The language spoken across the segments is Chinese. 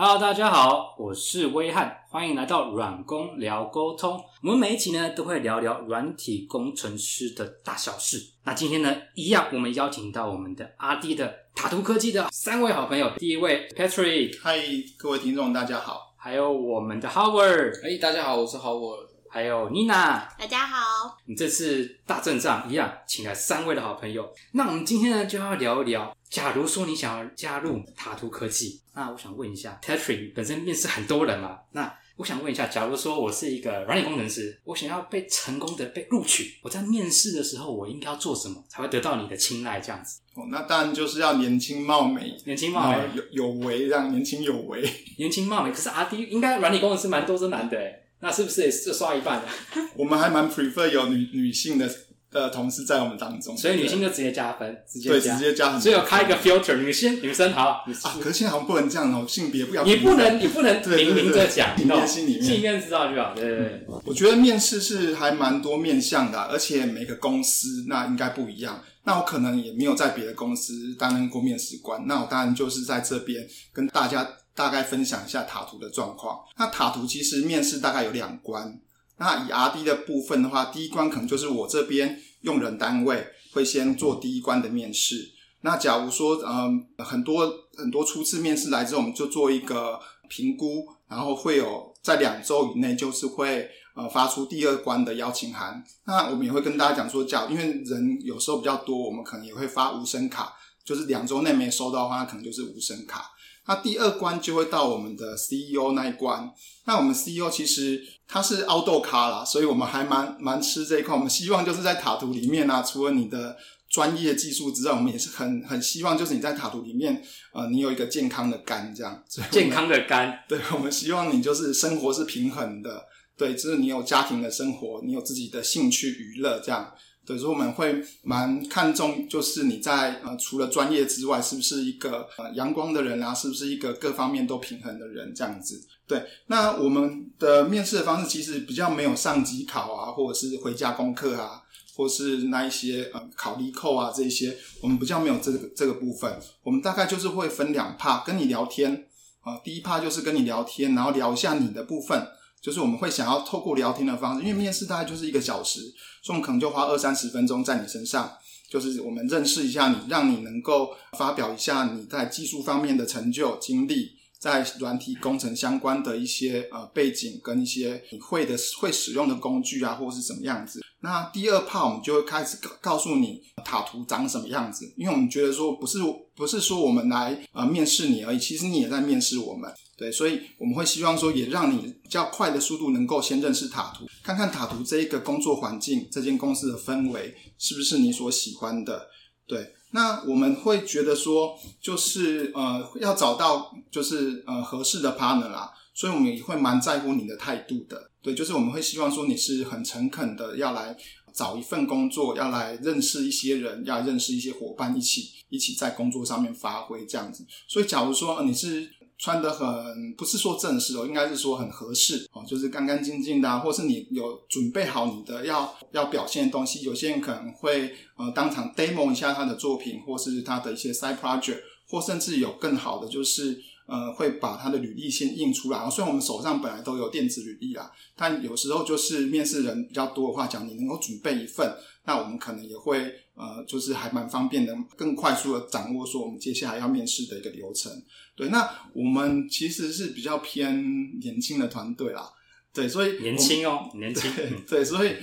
Hello，大家好，我是威汉，欢迎来到软工聊沟通。我们每一集呢都会聊聊软体工程师的大小事。那今天呢，一样我们邀请到我们的阿迪的塔图科技的三位好朋友。第一位 Patrick，嗨，各位听众，大家好。还有我们的 Howard，哎，大家好，我是 Howard。还有 Nina，大家好。你这次大阵仗一样，请来三位的好朋友。那我们今天呢就要聊一聊，假如说你想要加入塔图科技，那我想问一下，Patrick 本身面试很多人嘛，那我想问一下，假如说我是一个软件工程师，我想要被成功的被录取，我在面试的时候我应该要做什么才会得到你的青睐？这样子哦，那当然就是要年轻貌美，年轻貌美有有为，这样年轻有为，年轻貌美。可是阿 D 应该软体工程师蛮多是男的哎。那是不是也是刷一半的？我们还蛮 prefer 有女女性的呃同事在我们当中，所以女性就直接加分，直接对直接加，所以有开一个 filter，女性女生好。啊，可是现在好像不能这样哦，性别不要，你不能你不能明明着讲，你心里面心里面知道就好。对对对，我觉得面试是还蛮多面向的，而且每个公司那应该不一样。那我可能也没有在别的公司担任过面试官，那我当然就是在这边跟大家大概分享一下塔图的状况。那塔图其实面试大概有两关。那以 R D 的部分的话，第一关可能就是我这边用人单位会先做第一关的面试。那假如说，嗯，很多很多初次面试来之后，我们就做一个评估，然后会有在两周以内就是会呃发出第二关的邀请函。那我们也会跟大家讲说，假因为人有时候比较多，我们可能也会发无声卡，就是两周内没收到的话，可能就是无声卡。那第二关就会到我们的 CEO 那一关。那我们 CEO 其实他是凹豆咖啦，所以我们还蛮蛮吃这一块。我们希望就是在塔图里面啊，除了你的专业技术之外，我们也是很很希望就是你在塔图里面，呃，你有一个健康的肝这样。健康的肝，对，我们希望你就是生活是平衡的，对，就是你有家庭的生活，你有自己的兴趣娱乐这样。所以说我们会蛮看重，就是你在呃除了专业之外，是不是一个呃阳光的人啊？是不是一个各方面都平衡的人？这样子。对，那我们的面试的方式其实比较没有上机考啊，或者是回家功课啊，或是那一些呃考力扣啊这些，我们比较没有这个这个部分。我们大概就是会分两趴跟你聊天啊，第一趴就是跟你聊天，然后聊一下你的部分。就是我们会想要透过聊天的方式，因为面试大概就是一个小时，所以我们可能就花二三十分钟在你身上，就是我们认识一下你，让你能够发表一下你在技术方面的成就经历。在软体工程相关的一些呃背景跟一些你会的会使用的工具啊，或是什么样子。那第二 part 我们就会开始告告诉你塔图长什么样子，因为我们觉得说不是不是说我们来呃面试你而已，其实你也在面试我们，对，所以我们会希望说也让你比较快的速度能够先认识塔图，看看塔图这一个工作环境，这间公司的氛围是不是你所喜欢的，对。那我们会觉得说，就是呃，要找到就是呃合适的 partner 啦，所以我们也会蛮在乎你的态度的。对，就是我们会希望说你是很诚恳的，要来找一份工作，要来认识一些人，要认识一些伙伴，一起一起在工作上面发挥这样子。所以，假如说你是。穿的很不是说正式哦，应该是说很合适哦，就是干干净净的，或是你有准备好你的要要表现的东西。有些人可能会呃当场 demo 一下他的作品，或是他的一些 side project，或甚至有更好的就是呃会把他的履历先印出来。虽然我们手上本来都有电子履历啦，但有时候就是面试人比较多的话，讲你能够准备一份，那我们可能也会呃就是还蛮方便的，更快速的掌握说我们接下来要面试的一个流程。对，那我们其实是比较偏年轻的团队啦，对，所以年轻哦，年轻，对，所以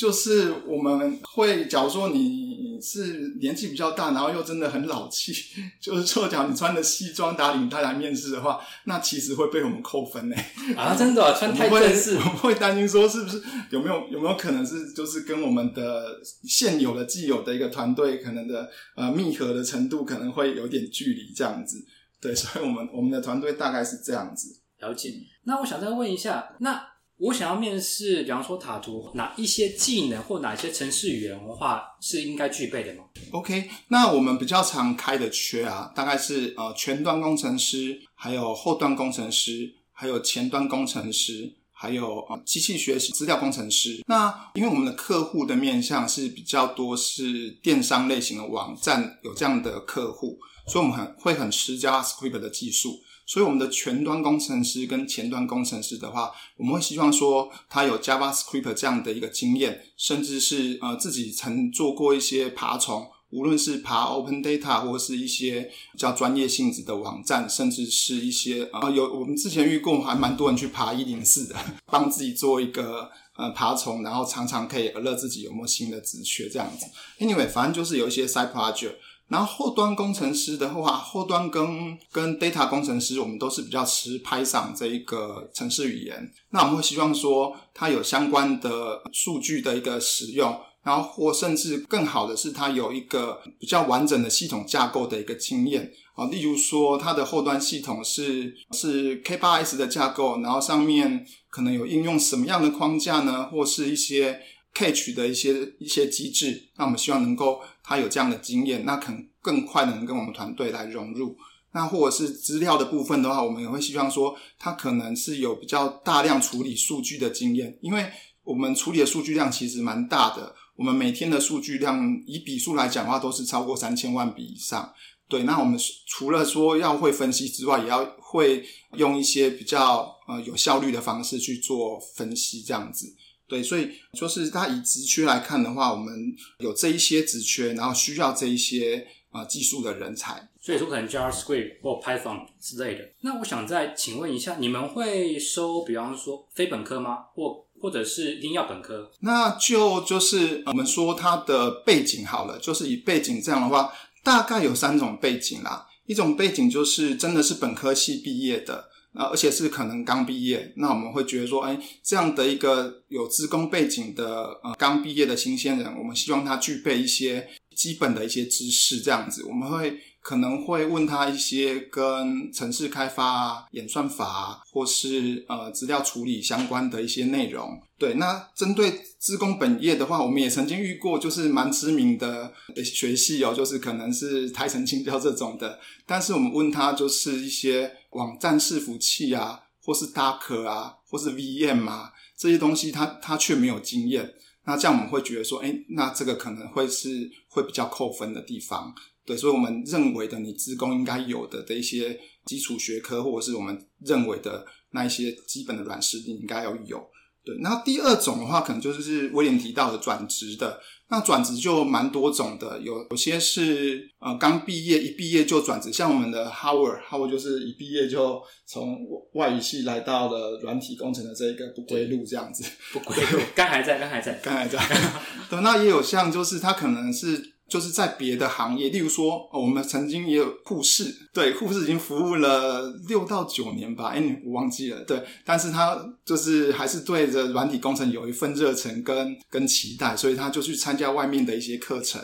就是我们会，假如说你是年纪比较大，然后又真的很老气，就是说，假如你穿的西装打领带来面试的话，那其实会被我们扣分呢。啊，真的 穿太正式，我们会担心说是不是有没有有没有可能是就是跟我们的现有的既有的一个团队可能的呃密合的程度可能会有点距离这样子。对，所以，我们我们的团队大概是这样子。了解。那我想再问一下，那我想要面试，比方说塔图，哪一些技能或哪些城市语言的话是应该具备的吗？OK，那我们比较常开的缺啊，大概是呃前端工程师，还有后端工程师，还有前端工程师，还有啊机器学习资料工程师。那因为我们的客户的面向是比较多，是电商类型的网站有这样的客户。所以我们很会很吃 JavaScript 的技术，所以我们的全端工程师跟前端工程师的话，我们会希望说他有 JavaScript 这样的一个经验，甚至是呃自己曾做过一些爬虫。无论是爬 Open Data 或是一些比较专业性质的网站，甚至是一些啊有我们之前遇过还蛮多人去爬一零四的，帮自己做一个呃爬虫，然后常常可以娱乐自己有没有新的职缺这样子。Anyway，反正就是有一些 side project。然后后端工程师的话，后端跟跟 data 工程师，我们都是比较吃 Python 这一个程式语言。那我们会希望说，它有相关的数据的一个使用。然后或甚至更好的是，它有一个比较完整的系统架构的一个经验啊，例如说它的后端系统是是 K8s 的架构，然后上面可能有应用什么样的框架呢？或是一些 Cache 的一些一些机制，那我们希望能够他有这样的经验，那可能更快的能跟我们团队来融入。那或者是资料的部分的话，我们也会希望说，它可能是有比较大量处理数据的经验，因为我们处理的数据量其实蛮大的。我们每天的数据量，以笔数来讲的话，都是超过三千万笔以上。对，那我们除了说要会分析之外，也要会用一些比较呃有效率的方式去做分析，这样子。对，所以就是它以职缺来看的话，我们有这一些职缺，然后需要这一些啊技术的人才。所以说，可能 JavaScript 或 Python 之类的。那我想再请问一下，你们会收，比方说非本科吗？或或者是一定要本科？那就就是我们说它的背景好了，就是以背景这样的话，大概有三种背景啦。一种背景就是真的是本科系毕业的，啊，而且是可能刚毕业，那我们会觉得说，哎，这样的一个有职工背景的呃刚毕业的新鲜人，我们希望他具备一些基本的一些知识，这样子我们会。可能会问他一些跟城市开发啊、演算法或是呃资料处理相关的一些内容。对，那针对资工本业的话，我们也曾经遇过，就是蛮知名的学系哦，就是可能是台城青椒这种的。但是我们问他，就是一些网站伺服器啊，或是 Docker 啊，或是 VM 啊这些东西，他他却没有经验。那这样我们会觉得说，哎，那这个可能会是会比较扣分的地方。对，所以我们认为的你职工应该有的的一些基础学科，或者是我们认为的那一些基本的软实力，应该要有。对，那第二种的话，可能就是威廉提到的转职的。那转职就蛮多种的，有有些是呃刚毕业一毕业就转职，像我们的 Howard，Howard 就是一毕业就从外语系来到了软体工程的这一个不归路这样子。不归路，刚还在，刚还在，刚还在。对，那也有像就是他可能是。就是在别的行业，例如说，我们曾经也有护士，对，护士已经服务了六到九年吧，哎，我忘记了，对，但是他就是还是对着软体工程有一份热忱跟跟期待，所以他就去参加外面的一些课程，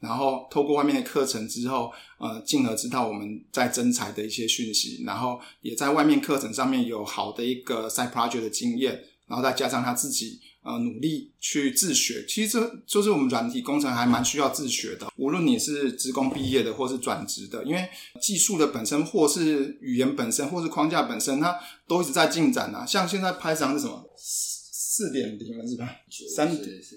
然后透过外面的课程之后，呃，进而知道我们在征才的一些讯息，然后也在外面课程上面有好的一个 side project 的经验，然后再加上他自己。呃，努力去自学，其实这就是我们软体工程还蛮需要自学的。无论你是职工毕业的，或是转职的，因为技术的本身，或是语言本身，或是框架本身，它都一直在进展啊。像现在 Python 是什么四点零了，是吧？三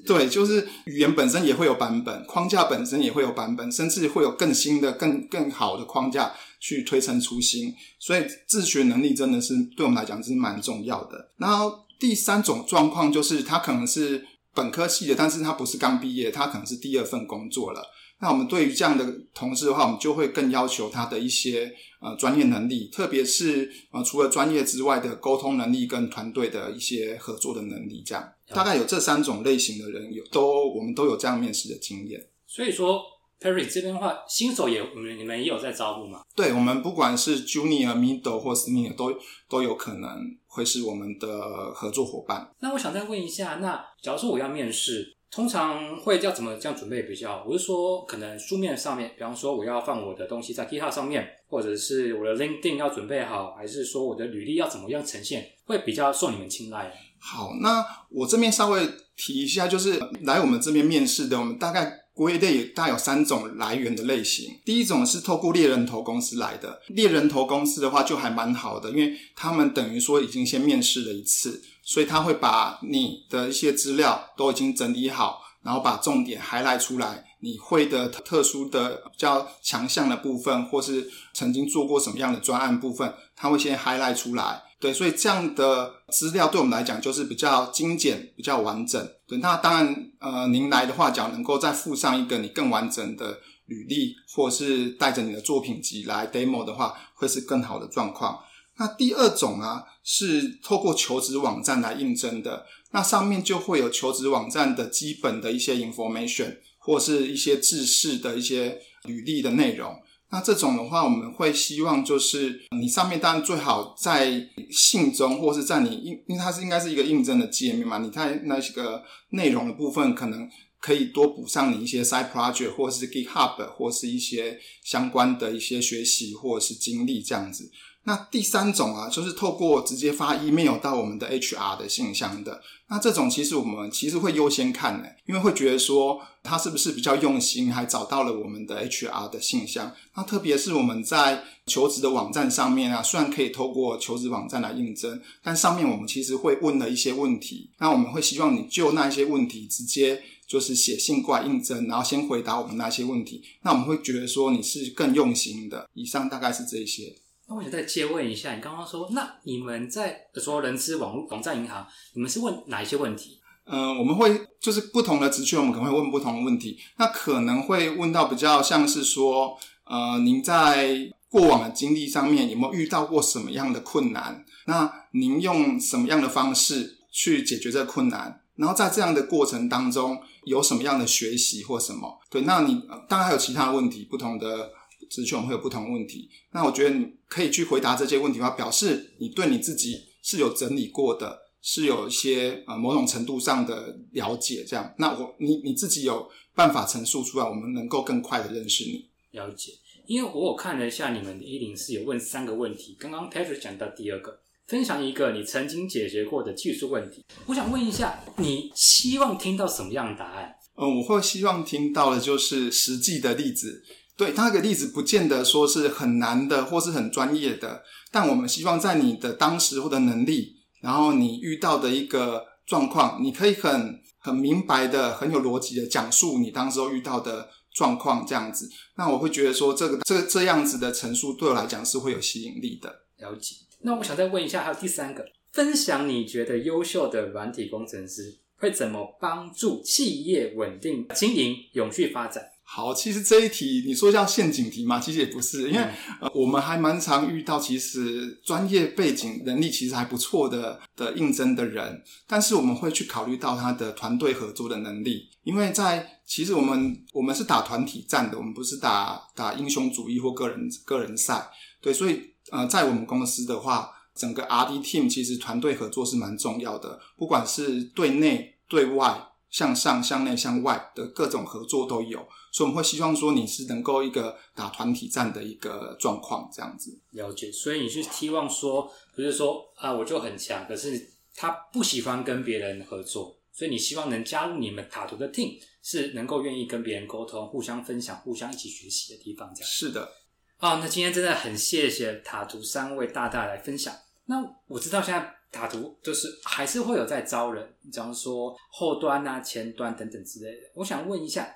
对，就是语言本身也会有版本，框架本身也会有版本，甚至会有更新的、更更好的框架去推陈出新。所以自学能力真的是对我们来讲是蛮重要的。然后。第三种状况就是他可能是本科系的，但是他不是刚毕业，他可能是第二份工作了。那我们对于这样的同事的话，我们就会更要求他的一些呃专业能力，特别是呃除了专业之外的沟通能力跟团队的一些合作的能力。这样大概有这三种类型的人有都我们都有这样面试的经验。所以说。Perry 这边的话，新手也你们你们也有在招募吗？对，我们不管是 Junior、Middle 或 Senior 都都有可能会是我们的合作伙伴。那我想再问一下，那假如说我要面试，通常会要怎么这样准备比较好？我是说，可能书面上面，比方说我要放我的东西在 GitHub 上面，或者是我的 LinkedIn 要准备好，还是说我的履历要怎么样呈现，会比较受你们青睐？好，那我这边稍微提一下，就是来我们这边面试的，我们大概。归类大有三种来源的类型。第一种是透过猎人头公司来的，猎人头公司的话就还蛮好的，因为他们等于说已经先面试了一次，所以他会把你的一些资料都已经整理好，然后把重点还来出来，你会的特殊的比较强项的部分，或是曾经做过什么样的专案部分，它会先 highlight 出来。对，所以这样的资料对我们来讲就是比较精简、比较完整。对，那当然，呃，您来的话，讲能够再附上一个你更完整的履历，或是带着你的作品集来 demo 的话，会是更好的状况。那第二种啊，是透过求职网站来应征的，那上面就会有求职网站的基本的一些 information，或是一些制式的一些履历的内容。那这种的话，我们会希望就是你上面当然最好在信中，或是在你应，因为它是应该是一个应征的界面嘛，你在那些个内容的部分，可能可以多补上你一些 side project，或是 GitHub，或是一些相关的一些学习或是经历这样子。那第三种啊，就是透过直接发 email 到我们的 HR 的信箱的。那这种其实我们其实会优先看的，因为会觉得说他是不是比较用心，还找到了我们的 HR 的信箱。那特别是我们在求职的网站上面啊，虽然可以透过求职网站来应征，但上面我们其实会问了一些问题。那我们会希望你就那一些问题直接就是写信过来应征，然后先回答我们那些问题。那我们会觉得说你是更用心的。以上大概是这些。那我想再接问一下，你刚刚说，那你们在说人资网络网站银行，你们是问哪一些问题？嗯，我们会就是不同的职缺，我们可能会问不同的问题。那可能会问到比较像是说，呃，您在过往的经历上面有没有遇到过什么样的困难？那您用什么样的方式去解决这个困难？然后在这样的过程当中有什么样的学习或什么？对，那你当然还有其他的问题，不同的。职权会有不同的问题，那我觉得你可以去回答这些问题的话，表示你对你自己是有整理过的，是有一些呃某种程度上的了解。这样，那我你你自己有办法陈述出来，我们能够更快的认识你。了解，因为我有看了一下你们一零四有问三个问题，刚刚 Patrick 讲到第二个，分享一个你曾经解决过的技术问题。我想问一下，你希望听到什么样的答案？嗯，我会希望听到的就是实际的例子。对他个例子，不见得说是很难的，或是很专业的，但我们希望在你的当时或者能力，然后你遇到的一个状况，你可以很很明白的、很有逻辑的讲述你当时候遇到的状况，这样子，那我会觉得说，这个这这样子的陈述对我来讲是会有吸引力的。了解。那我想再问一下，还有第三个，分享你觉得优秀的软体工程师会怎么帮助企业稳定经营、永续发展？好，其实这一题你说叫陷阱题嘛，其实也不是，因为呃，我们还蛮常遇到，其实专业背景能力其实还不错的的应征的人，但是我们会去考虑到他的团队合作的能力，因为在其实我们我们是打团体战的，我们不是打打英雄主义或个人个人赛，对，所以呃，在我们公司的话，整个 R D team 其实团队合作是蛮重要的，不管是对内对外。向上、向内、向外的各种合作都有，所以我们会希望说你是能够一个打团体战的一个状况这样子。了解，所以你是希望说，不是说啊我就很强，可是他不喜欢跟别人合作，所以你希望能加入你们塔图的 team，是能够愿意跟别人沟通、互相分享、互相一起学习的地方。这样是的。啊，那今天真的很谢谢塔图三位大大来分享。那我知道现在。塔图就是还是会有在招人，比方说后端啊、前端等等之类的。我想问一下，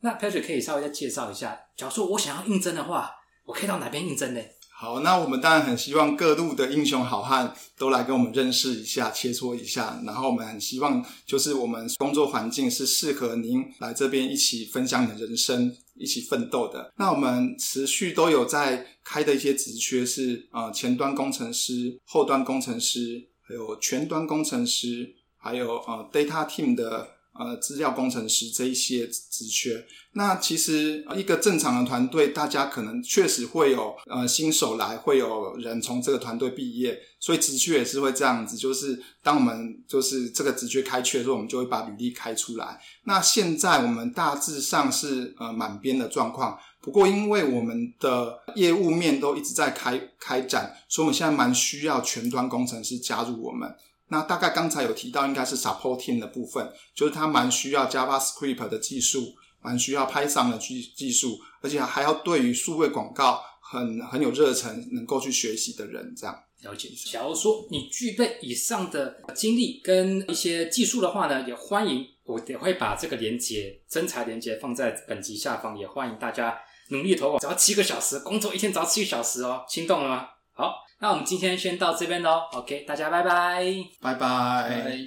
那 Patrick 可以稍微再介绍一下，假如说我想要应征的话，我可以到哪边应征呢？好，那我们当然很希望各路的英雄好汉都来跟我们认识一下、切磋一下。然后我们很希望，就是我们工作环境是适合您来这边一起分享你的人生、一起奋斗的。那我们持续都有在开的一些职缺是呃前端工程师、后端工程师。有全端工程师，还有呃 data team 的呃资料工程师这一些职缺。那其实一个正常的团队，大家可能确实会有呃新手来，会有人从这个团队毕业，所以职缺也是会这样子。就是当我们就是这个职缺开缺的时候，我们就会把履历开出来。那现在我们大致上是呃满编的状况。不过，因为我们的业务面都一直在开开展，所以我们现在蛮需要全端工程师加入我们。那大概刚才有提到，应该是 supporting 的部分，就是他蛮需要 JavaScript 的技术，蛮需要 Python 的技技术，而且还要对于数位广告很很有热忱，能够去学习的人，这样了解一下。假如说你具备以上的经历跟一些技术的话呢，也欢迎。我也会把这个连接真才连接放在本集下方，也欢迎大家努力投稿，只要七个小时，工作一天只要七个小时哦，心动了吗？好，那我们今天先到这边喽，OK，大家拜拜。拜拜。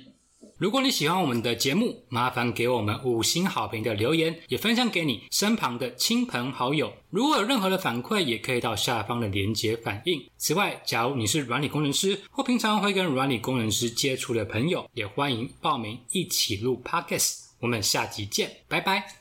如果你喜欢我们的节目，麻烦给我们五星好评的留言，也分享给你身旁的亲朋好友。如果有任何的反馈，也可以到下方的连结反映。此外，假如你是软体工程师或平常会跟软体工程师接触的朋友，也欢迎报名一起录 Podcast。我们下集见，拜拜。